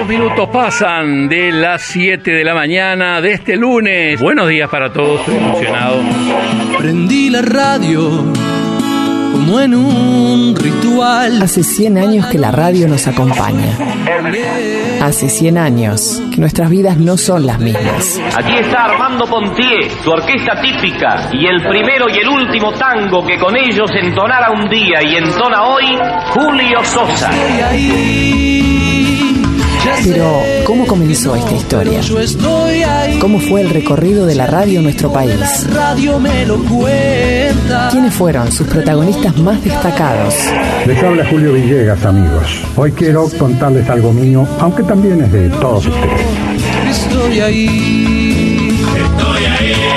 Dos minutos pasan de las 7 de la mañana de este lunes. Buenos días para todos, estoy emocionado. Prendí la radio como en un ritual. Hace 100 años que la radio nos acompaña. Hace 100 años que nuestras vidas no son las mismas. Aquí está Armando Pontier, su orquesta típica, y el primero y el último tango que con ellos entonara un día y entona hoy, Julio Sosa. Pero, ¿cómo comenzó esta historia? ¿Cómo fue el recorrido de la radio en nuestro país? ¿Quiénes fueron sus protagonistas más destacados? Les habla Julio Villegas, amigos. Hoy quiero contarles algo mío, aunque también es de todos ustedes. Estoy ahí. Estoy ahí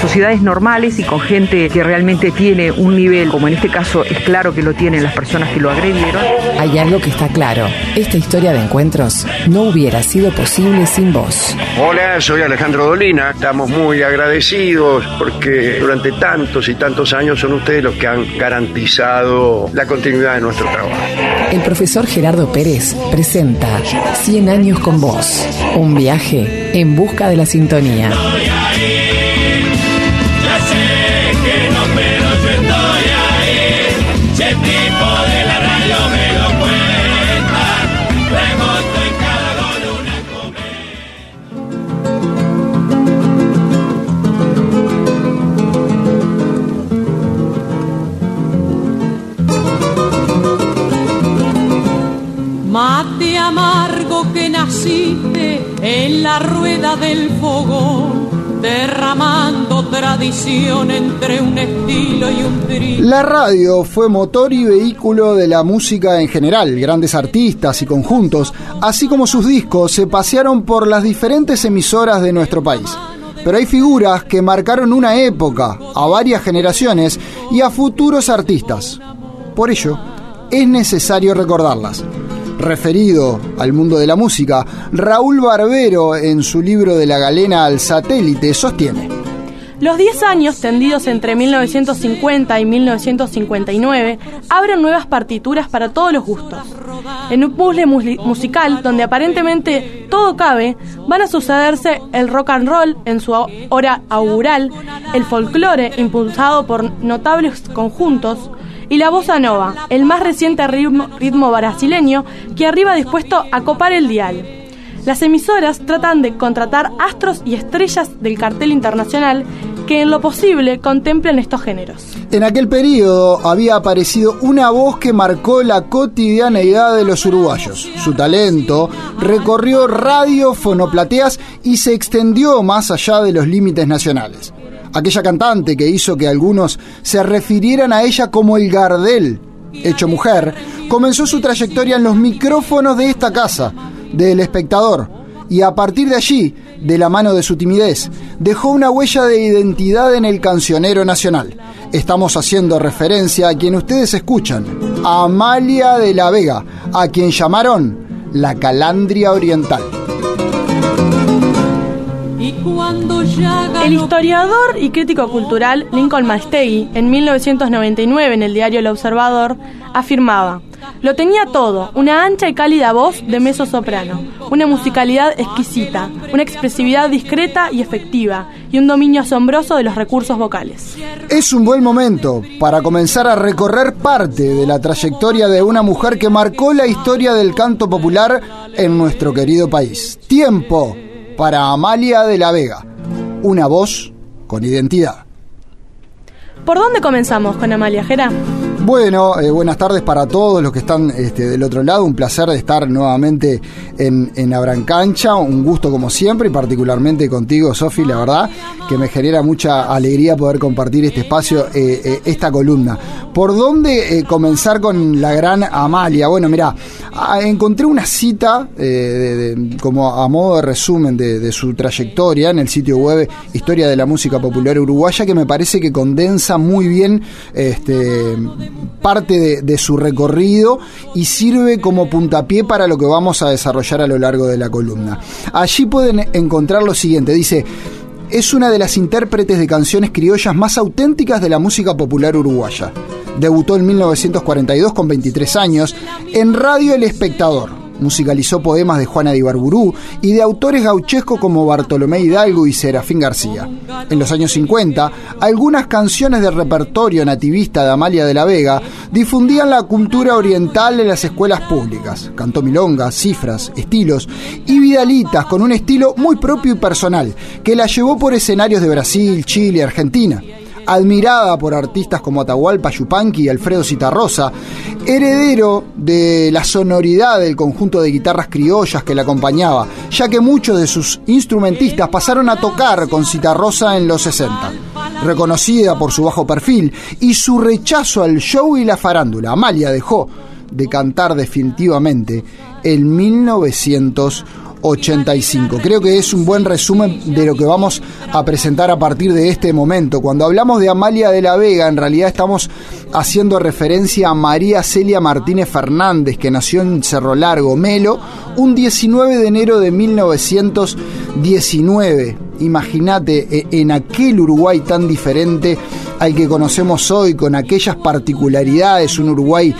sociedades normales y con gente que realmente tiene un nivel, como en este caso es claro que lo tienen las personas que lo agredieron. Hay algo que está claro. Esta historia de encuentros no hubiera sido posible sin vos. Hola, soy Alejandro Dolina. Estamos muy agradecidos porque durante tantos y tantos años son ustedes los que han garantizado la continuidad de nuestro trabajo. El profesor Gerardo Pérez presenta 100 años con vos. Un viaje en busca de la sintonía. Del fogón, derramando tradición entre un estilo y un trío. La radio fue motor y vehículo de la música en general. Grandes artistas y conjuntos, así como sus discos, se pasearon por las diferentes emisoras de nuestro país. Pero hay figuras que marcaron una época, a varias generaciones y a futuros artistas. Por ello, es necesario recordarlas referido al mundo de la música, Raúl Barbero en su libro de la galena al satélite sostiene. Los 10 años tendidos entre 1950 y 1959 abren nuevas partituras para todos los gustos. En un puzzle musical donde aparentemente todo cabe, van a sucederse el rock and roll en su hora augural, el folclore impulsado por notables conjuntos, y la bossa nova, el más reciente ritmo, ritmo brasileño que arriba dispuesto a copar el dial. Las emisoras tratan de contratar astros y estrellas del cartel internacional que en lo posible contemplen estos géneros. En aquel periodo había aparecido una voz que marcó la cotidianeidad de los uruguayos. Su talento recorrió radio, fonoplateas y se extendió más allá de los límites nacionales aquella cantante que hizo que algunos se refirieran a ella como el Gardel, hecho mujer, comenzó su trayectoria en los micrófonos de esta casa, del espectador, y a partir de allí, de la mano de su timidez, dejó una huella de identidad en el cancionero nacional. Estamos haciendo referencia a quien ustedes escuchan, a Amalia de la Vega, a quien llamaron la Calandria Oriental. El historiador y crítico cultural Lincoln Mastegui, en 1999 en el diario El Observador, afirmaba, lo tenía todo, una ancha y cálida voz de meso soprano, una musicalidad exquisita, una expresividad discreta y efectiva, y un dominio asombroso de los recursos vocales. Es un buen momento para comenzar a recorrer parte de la trayectoria de una mujer que marcó la historia del canto popular en nuestro querido país. Tiempo para Amalia de la Vega, una voz con identidad. ¿Por dónde comenzamos con Amalia Jera? Bueno, eh, buenas tardes para todos los que están este, del otro lado. Un placer de estar nuevamente en, en Abrancancha. Un gusto como siempre y particularmente contigo, Sofi, la verdad, que me genera mucha alegría poder compartir este espacio, eh, eh, esta columna. ¿Por dónde comenzar con la gran Amalia? Bueno, mira, ah, encontré una cita como a modo de resumen de, su trayectoria en el sitio web Historia de la Música Popular Uruguaya que me parece que condensa muy bien este, parte de, su recorrido y sirve como puntapié para lo que vamos a desarrollar a lo largo de la columna. Allí pueden encontrar lo siguiente, dice, es una de las intérpretes de canciones criollas más auténticas de la música popular uruguaya. Debutó en 1942 con 23 años en Radio El Espectador musicalizó poemas de Juana de Ibarburú y de autores gauchescos como Bartolomé Hidalgo y Serafín García. En los años 50, algunas canciones del repertorio nativista de Amalia de la Vega difundían la cultura oriental en las escuelas públicas. Cantó milongas, cifras, estilos y vidalitas con un estilo muy propio y personal, que la llevó por escenarios de Brasil, Chile, Argentina admirada por artistas como Atahualpa Yupanqui y Alfredo Citarrosa, heredero de la sonoridad del conjunto de guitarras criollas que la acompañaba, ya que muchos de sus instrumentistas pasaron a tocar con Citarrosa en los 60. Reconocida por su bajo perfil y su rechazo al show y la farándula, Amalia dejó de cantar definitivamente en 1980. 85. Creo que es un buen resumen de lo que vamos a presentar a partir de este momento. Cuando hablamos de Amalia de la Vega, en realidad estamos haciendo referencia a María Celia Martínez Fernández, que nació en Cerro Largo, Melo, un 19 de enero de 1919. Imagínate, e, en aquel Uruguay tan diferente al que conocemos hoy, con aquellas particularidades, un Uruguay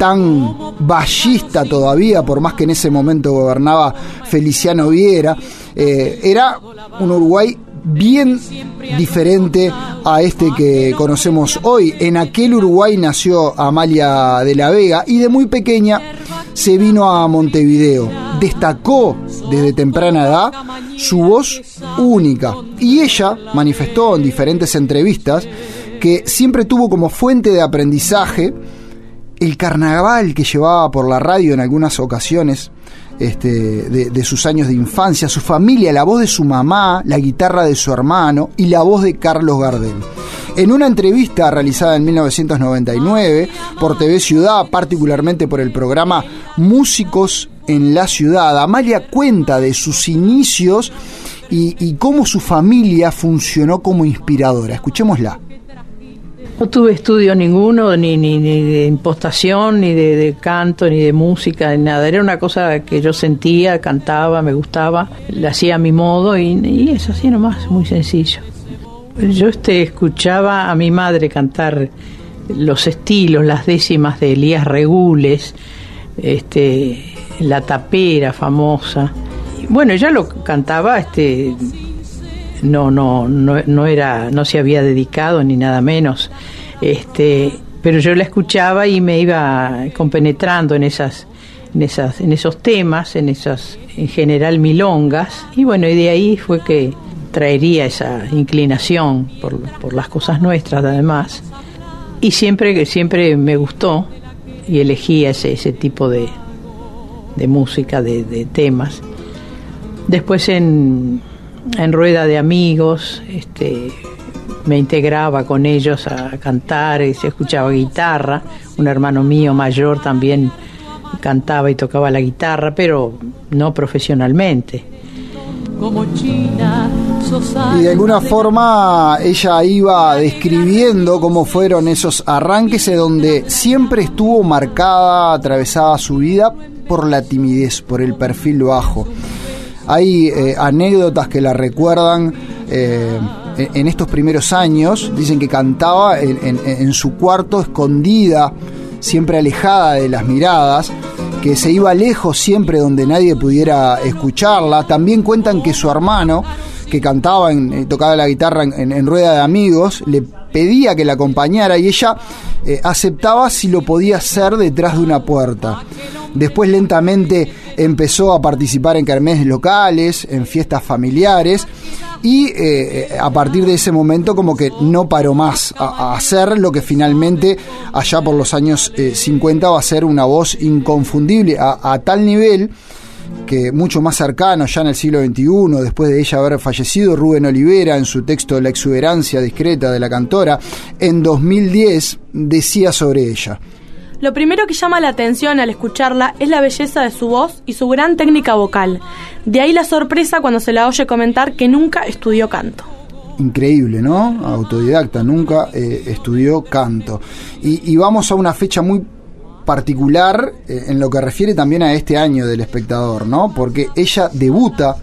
tan ballista todavía, por más que en ese momento gobernaba Feliciano Viera, eh, era un Uruguay bien diferente a este que conocemos hoy. En aquel Uruguay nació Amalia de la Vega y de muy pequeña se vino a Montevideo. Destacó desde temprana edad su voz única y ella manifestó en diferentes entrevistas que siempre tuvo como fuente de aprendizaje el carnaval que llevaba por la radio en algunas ocasiones este, de, sus años de infancia, su familia, la voz de su mamá, la guitarra de su hermano y la voz de Carlos Gardel. En una entrevista realizada en 1999 por TV Ciudad, particularmente por el programa Músicos en la Ciudad, Amalia cuenta de sus inicios y, y cómo su familia funcionó como inspiradora. Escuchémosla. No tuve estudio ninguno, ni, ni, de impostación, ni de, canto, ni de música, ni nada. Era una cosa que yo sentía, cantaba, me gustaba, la hacía a mi modo y, eso así nomás, muy sencillo. Yo este, escuchaba a mi madre cantar los estilos, las décimas de Elías Regules, este, la tapera famosa. Bueno, ella lo cantaba este, no, no, no, no era, no se había dedicado ni nada menos. Este, pero yo la escuchaba y me iba compenetrando en esas, en esas, en esos temas, en esas, en general milongas, y bueno, y de ahí fue que traería esa inclinación por, por las cosas nuestras además. Y siempre, siempre me gustó y elegía ese, ese tipo de, de música, de, de temas. Después en en rueda de amigos, este, me integraba con ellos a cantar, y se escuchaba guitarra, un hermano mío mayor también cantaba y tocaba la guitarra, pero no profesionalmente. Y de alguna forma ella iba describiendo cómo fueron esos arranques en donde siempre estuvo marcada, atravesada su vida por la timidez, por el perfil bajo. Hay eh, anécdotas que la recuerdan eh, en estos primeros años. Dicen que cantaba en, su cuarto escondida, siempre alejada de las miradas que se iba lejos siempre donde nadie pudiera escucharla. También cuentan que su hermano, que cantaba, en, eh, tocaba la guitarra en, rueda de amigos, le pedía que la acompañara y ella aceptaba si lo podía hacer detrás de una puerta. Después lentamente empezó a participar en carmes locales, en fiestas familiares y eh, a partir de ese momento como que no paró más a, hacer lo que finalmente allá por los años 50 eh, va a ser una voz inconfundible a, tal nivel que mucho más cercano, ya en el siglo XXI, después de ella haber fallecido, Rubén Olivera, en su texto La exuberancia discreta de la cantora, en 2010 decía sobre ella. Lo primero que llama la atención al escucharla es la belleza de su voz y su gran técnica vocal. De ahí la sorpresa cuando se la oye comentar que nunca estudió canto. Increíble, ¿no? Autodidacta, nunca eh, estudió canto. Y, vamos a una fecha muy particular eh, en lo que refiere también a este año del espectador, ¿no? Porque ella debuta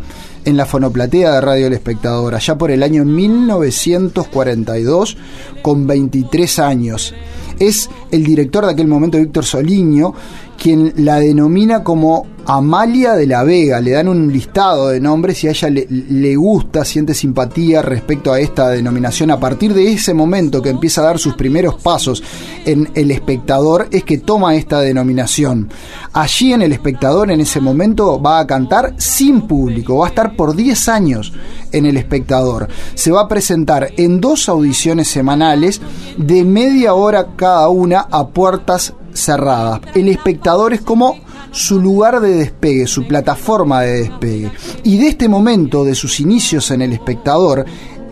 en la fonoplatea de Radio El Espectador, allá por el año 1942, con 23 años es el director de aquel momento, Víctor Soliño, quien la denomina como Amalia de la Vega. Le dan un listado de nombres y a ella le, le, gusta, siente simpatía respecto a esta denominación. A partir de ese momento que empieza a dar sus primeros pasos en El Espectador, es que toma esta denominación. Allí en El Espectador, en ese momento, va a cantar sin público. Va a estar por 10 años en El Espectador. Se va a presentar en dos audiciones semanales de media hora cada una a puertas cerradas. El espectador es como su lugar de despegue, su plataforma de despegue. Y de este momento, de sus inicios en el espectador,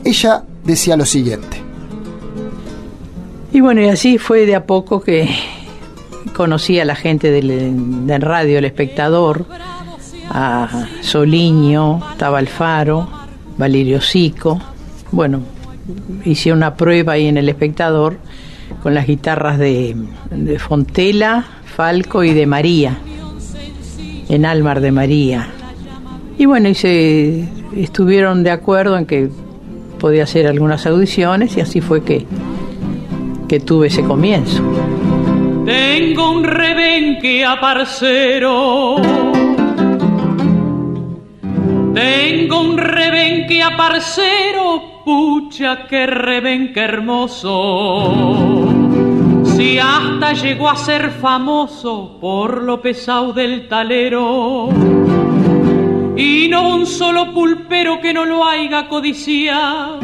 ella decía lo siguiente. Y bueno, y así fue de a poco que conocí a la gente del, radio, el espectador, a Soliño, estaba Alfaro, Valerio Sico. Bueno, hice una prueba ahí en el espectador con las guitarras de, Fontela, Falco y de María, en Almar de María. Y bueno, y se estuvieron de acuerdo en que podía hacer algunas audiciones y así fue que, que tuve ese comienzo. Tengo un rebenque a parcero. Tengo un rebenque a parcero, pucha que rebenque hermoso. Si hasta llegó a ser famoso por lo pesado del talero. Y no un solo pulpero que no lo haya codiciado.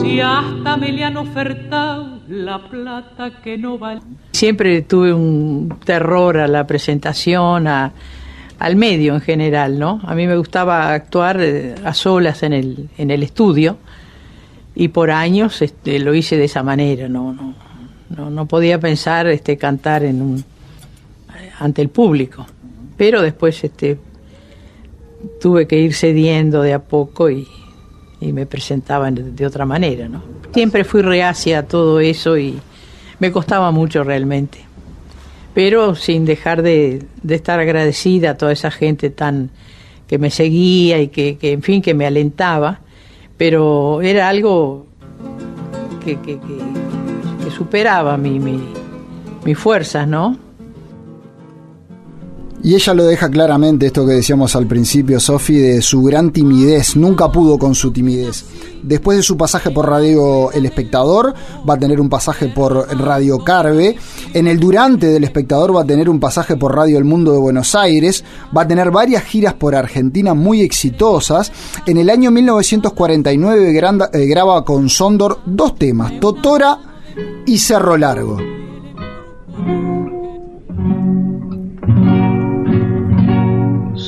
Si hasta me le han ofertado la plata que no vale. Siempre tuve un terror a la presentación, a, al medio en general, ¿no? A mí me gustaba actuar eh, a solas en el, en el estudio y por años este, lo hice de esa manera, no, no, no, no podía pensar este, cantar en un, ante el público, pero después este, tuve que ir cediendo de a poco y, y me presentaba de, de otra manera, ¿no? Siempre fui reacia a todo eso y me costaba mucho realmente pero sin dejar de, de, estar agradecida a toda esa gente tan que me seguía y que, que en fin que me alentaba pero era algo que, que, que superaba mi, mi, mis fuerzas no y ella lo deja claramente, esto que decíamos al principio, Sofi, de su gran timidez. Nunca pudo con su timidez. Después de su pasaje por Radio El Espectador, va a tener un pasaje por Radio Carve. En el durante del Espectador va a tener un pasaje por Radio El Mundo de Buenos Aires. Va a tener varias giras por Argentina muy exitosas. En el año 1949 graba, eh, graba con Sondor dos temas, Totora y Cerro Largo.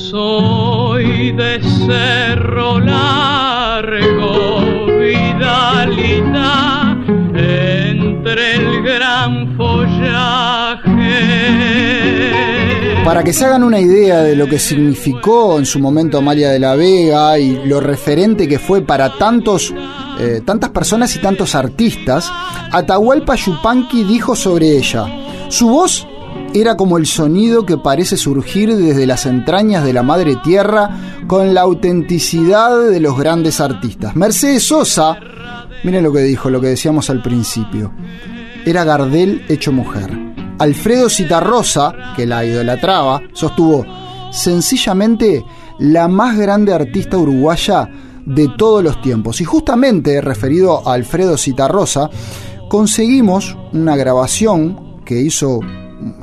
Soy de cerro largo, vidalita, entre el gran follaje. Para que se hagan una idea de lo que significó en su momento Amalia de la Vega y lo referente que fue para tantos, eh, tantas personas y tantos artistas, Atahualpa Yupanqui dijo sobre ella, su voz era como el sonido que parece surgir desde las entrañas de la madre tierra con la autenticidad de los grandes artistas. Mercedes Sosa, miren lo que dijo, lo que decíamos al principio, era Gardel hecho mujer. Alfredo Citarrosa, que la idolatraba, sostuvo sencillamente la más grande artista uruguaya de todos los tiempos. Y justamente referido a Alfredo Citarrosa, conseguimos una grabación que hizo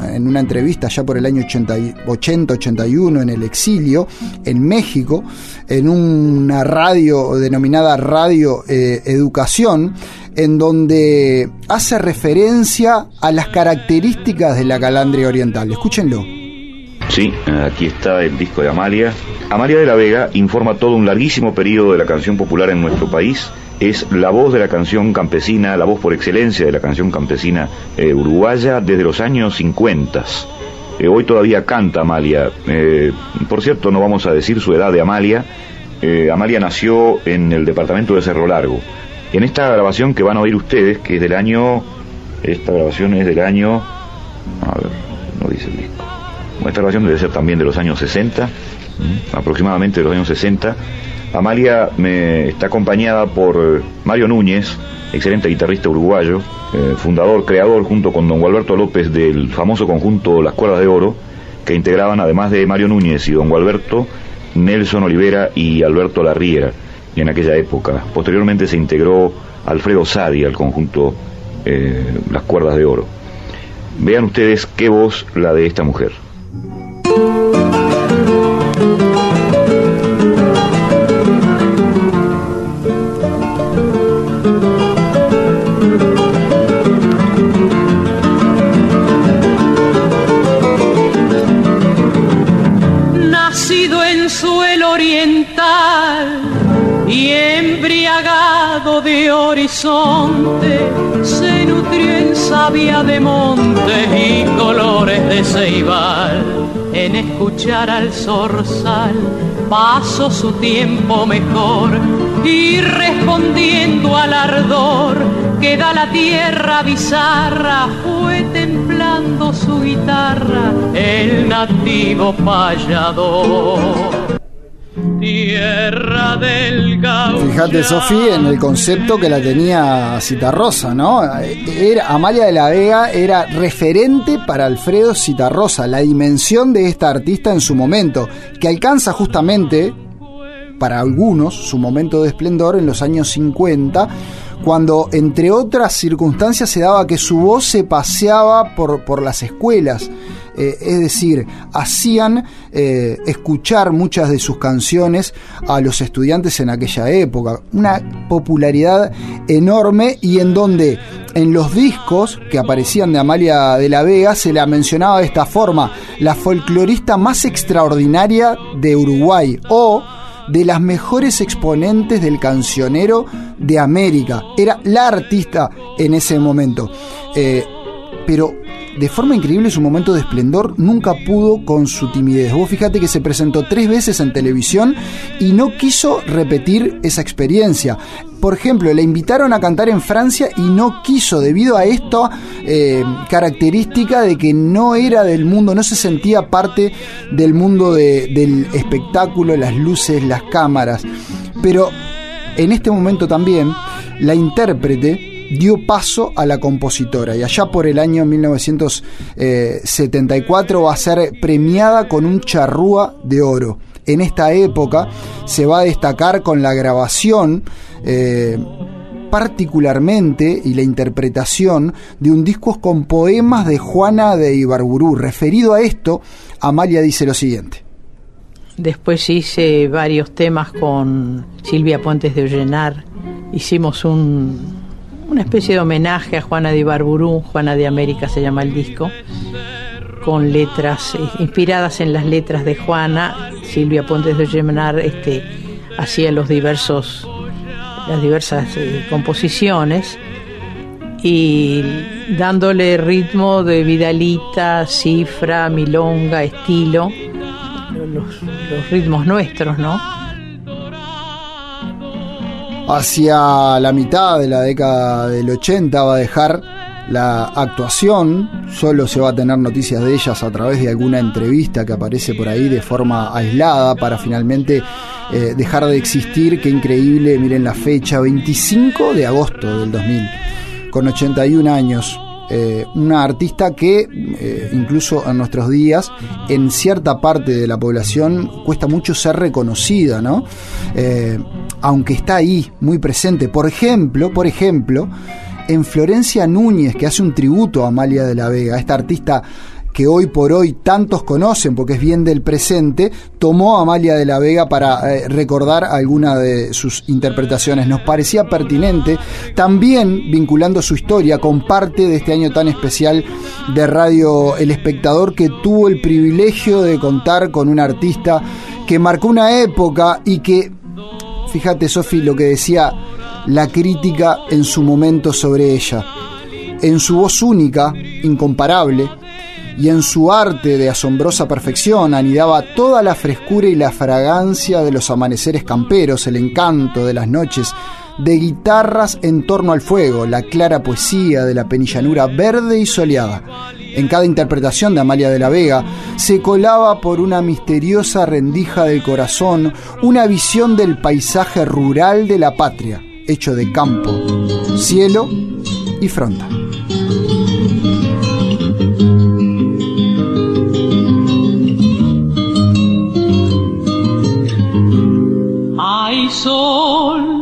en una entrevista ya por el año 80-81 en el exilio, en México, en una radio denominada Radio eh, Educación, en donde hace referencia a las características de la calandria oriental. Escúchenlo. Sí, aquí está el disco de Amalia. Amalia de la Vega informa todo un larguísimo periodo de la canción popular en nuestro país es la voz de la canción campesina, la voz por excelencia de la canción campesina eh, uruguaya desde los años 50. Eh, hoy todavía canta Amalia. Eh, por cierto, no vamos a decir su edad de Amalia. Amalia nació en el departamento de Cerro Largo. En esta grabación que van a oír ustedes, que es del año... Esta grabación es del año... A ver, no dice el disco. Esta grabación debe ser también de los años 60, aproximadamente de los años 60. Amalia me está acompañada por Mario Núñez, excelente guitarrista uruguayo, eh, fundador, creador junto con don Gualberto López del famoso conjunto Las Cuerdas de Oro, que integraban, además de Mario Núñez y don Gualberto, Nelson Olivera y Alberto Larriera en aquella época. Posteriormente se integró Alfredo Sadi al conjunto eh, Las Cuerdas de Oro. Vean ustedes qué voz la de esta mujer. Se nutrió en savia de montes y colores de ceibal. En escuchar al zorzal pasó su tiempo mejor y respondiendo al ardor que da la tierra bizarra, fue templando su guitarra el nativo payador. Tierra del. Fíjate, Sofía, en el concepto que la tenía Citarrosa, ¿no? Era, Amalia de la Vega era referente para Alfredo Citarrosa, la dimensión de esta artista en su momento, que alcanza justamente, para algunos, su momento de esplendor en los años 50, cuando, entre otras circunstancias, se daba que su voz se paseaba por, por las escuelas. Eh, es decir, hacían eh, escuchar muchas de sus canciones a los estudiantes en aquella época. Una popularidad enorme y en donde en los discos que aparecían de Amalia de la Vega se la mencionaba de esta forma, la folclorista más extraordinaria de Uruguay o de las mejores exponentes del cancionero de América. Era la artista en ese momento. Eh, pero de forma increíble su momento de esplendor nunca pudo con su timidez. Vos fíjate que se presentó tres veces en televisión y no quiso repetir esa experiencia. Por ejemplo, le invitaron a cantar en Francia y no quiso debido a esta eh, característica de que no era del mundo, no se sentía parte del mundo de- del espectáculo, las luces, las cámaras. Pero en este momento también la intérprete dio paso a la compositora y allá por el año 1974 va a ser premiada con un charrúa de oro. En esta época se va a destacar con la grabación eh, particularmente y la interpretación de un disco con poemas de Juana de Ibarburú. Referido a esto, Amalia dice lo siguiente. Después hice varios temas con Silvia Puentes de Ollenar. Hicimos un, una especie de homenaje a Juana de Ibarburú, Juana de América se llama el disco, con letras eh, inspiradas en las letras de Juana. Silvia Puentes de Ollenar este, hacía los diversos, las diversas eh, composiciones y dándole ritmo de Vidalita, cifra, milonga, estilo, los ritmos nuestros, ¿no? Hacia la mitad de la década del 80 va a dejar la actuación, solo se va a tener noticias de ellas a través de alguna entrevista que aparece por ahí de forma aislada para finalmente eh, dejar de existir. Qué increíble, miren la fecha, 25 de agosto del 2000, con 81 años. Eh, una artista que eh, incluso en nuestros días en cierta parte de la población cuesta mucho ser reconocida, ¿no? Aunque está ahí muy presente. Por ejemplo, por ejemplo, en Florencia Núñez, que hace un tributo a Amalia de la Vega, esta artista que hoy por hoy tantos conocen porque es bien del presente, tomó a Amalia de la Vega para eh, recordar alguna de sus interpretaciones. Nos parecía pertinente, también vinculando su historia con parte de este año tan especial de Radio El Espectador, que tuvo el privilegio de contar con un artista que marcó una época y que, fíjate Sofi, lo que decía la crítica en su momento sobre ella. En su voz única, incomparable, y en su arte de asombrosa perfección anidaba toda la frescura y la fragancia de los amaneceres camperos, el encanto de las noches de guitarras en torno al fuego, la clara poesía de la penillanura verde y soleada. En cada interpretación de Amalia de la Vega se colaba por una misteriosa rendija del corazón una visión del paisaje rural de la patria, hecho de campo, cielo y fronda. Hay sol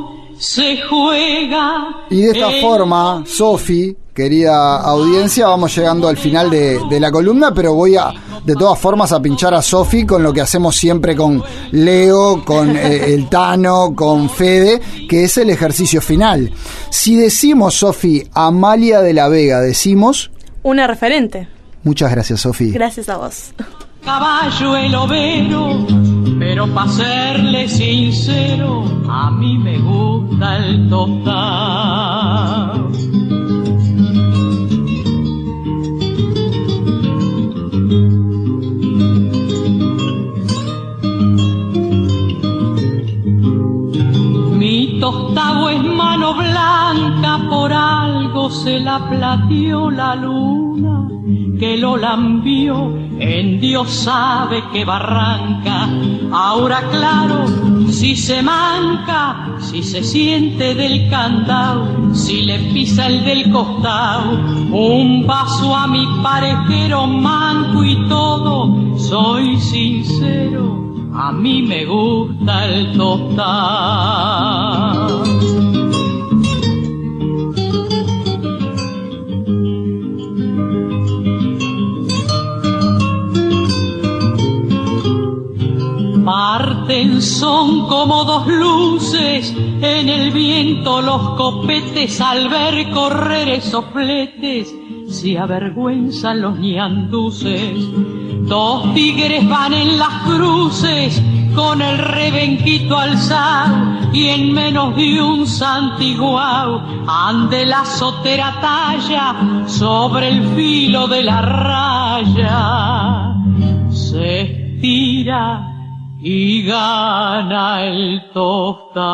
se juega. Y de esta forma, Sofi, querida audiencia, vamos llegando al final de, de la columna, pero voy a, de todas formas, a pinchar a Sofi con lo que hacemos siempre con Leo, con eh, el Tano, con Fede, que es el ejercicio final. Si decimos, Sofi, Amalia de la Vega, decimos... Una referente. Muchas gracias, Sofi. Gracias a vos. Caballo el overo, pero para serle sincero, a mí me gusta el tostado. Mi tostado es mano blanca, por algo se la plateó la luna, que lo lambió en Dios sabe que barranca. Ahora claro, si se manca, si se siente del candado, si le pisa el del costado, un vaso a mi parejero manco y todo, soy sincero, a mí me gusta el tostado. Son como dos luces en el viento los copetes al ver correr esos fletes se avergüenzan los ñanduces. Dos tigres van en las cruces con el rebenquito alzado y en menos de un santiguao ande la sotera talla sobre el filo de la raya. Se estira y gana el tostán.